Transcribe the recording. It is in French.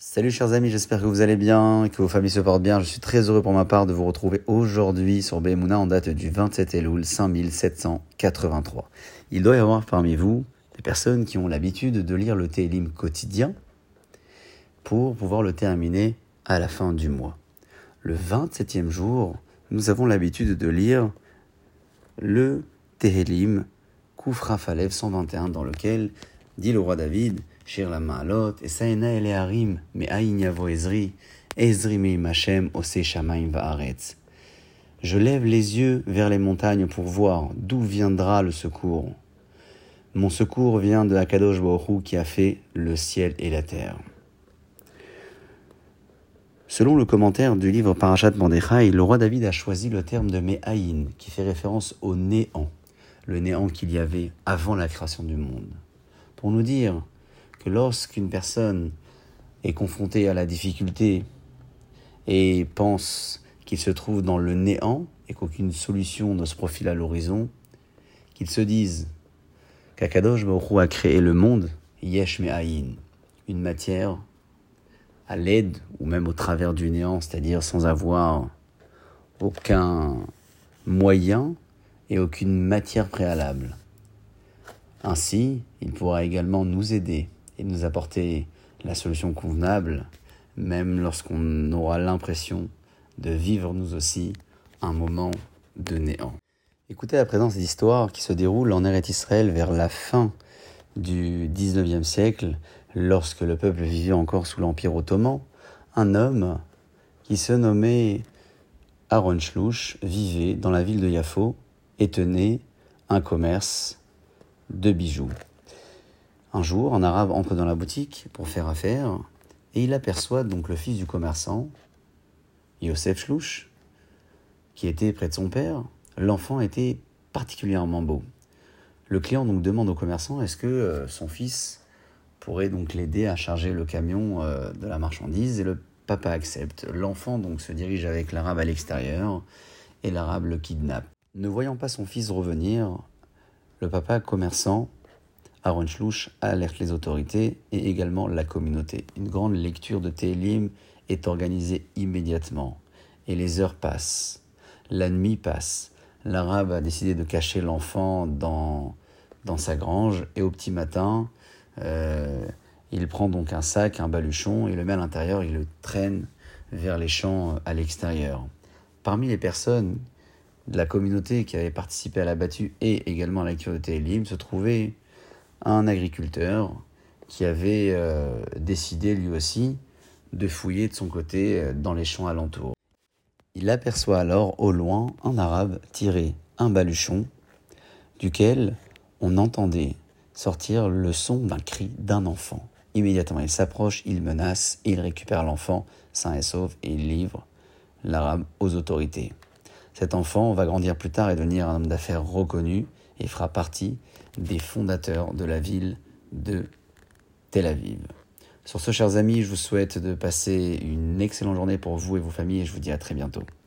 Salut chers amis, j'espère que vous allez bien, que vos familles se portent bien. Je suis très heureux pour ma part de vous retrouver aujourd'hui sur Bemouna en date du 27 Elul 5783. Il doit y avoir parmi vous des personnes qui ont l'habitude de lire le Télim quotidien pour pouvoir le terminer à la fin du mois. Le 27e jour, nous avons l'habitude de lire le Télim Koufra Falev 121 dans lequel dit le roi David Shir la harim, yavo ezri, ezri ose shamaim. Je lève les yeux vers les montagnes pour voir d'où viendra le secours. Mon secours vient de Akadosh Baruch qui a fait le ciel et la terre. Selon le commentaire du livre Parashat Mordechai, le roi David a choisi le terme de Me'aïn, qui fait référence au néant, le néant qu'il y avait avant la création du monde. Pour nous dire que lorsqu'une personne est confrontée à la difficulté et pense qu'il se trouve dans le néant et qu'aucune solution ne se profile à l'horizon, qu'il se dise qu'Akadosh Baruch a créé le monde, Yesh Me'ayin, une matière à l'aide ou même au travers du néant, c'est-à-dire sans avoir aucun moyen et aucune matière préalable. Ainsi, il pourra également nous aider et nous apporter la solution convenable, même lorsqu'on aura l'impression de vivre nous aussi un moment de néant. Écoutez à présent cette histoire qui se déroule en Eretz Israël vers la fin du 19e siècle, lorsque le peuple vivait encore sous l'Empire ottoman. Un homme qui se nommait Aaron Shlouch vivait dans la ville de Yafo et tenait un commerce de bijoux. Un jour, un arabe entre dans la boutique pour faire affaire et il aperçoit donc le fils du commerçant, Yosef Shlouch, qui était près de son père. L'enfant était particulièrement beau. Le client donc demande au commerçant est-ce que euh, son fils pourrait donc l'aider à charger le camion euh, de la marchandise? Et le papa accepte. L'enfant donc se dirige avec l'arabe à l'extérieur et l'arabe le kidnappe. Ne voyant pas son fils revenir, le papa commerçant Aaron Schlouch alerte les autorités et également la communauté. Une grande lecture de Télim est organisée immédiatement. Et les heures passent. La nuit passe. L'arabe a décidé de cacher l'enfant dans, dans sa grange et au petit matin, euh, il prend donc un sac, un baluchon et le met à l'intérieur, il le traîne vers les champs à l'extérieur. Parmi les personnes de la communauté qui avaient participé à la battue et également à la de Télim se trouvait un agriculteur qui avait euh, décidé lui aussi de fouiller de son côté euh, dans les champs alentours. Il aperçoit alors au loin un arabe tirer un baluchon duquel on entendait sortir le son d'un cri d'un enfant. Immédiatement, il s'approche, il menace, il récupère l'enfant sain et sauf et il livre l'arabe aux autorités. Cet enfant va grandir plus tard et devenir un homme d'affaires reconnu et fera partie des fondateurs de la ville de Tel Aviv. Sur ce, chers amis, je vous souhaite de passer une excellente journée pour vous et vos familles et je vous dis à très bientôt.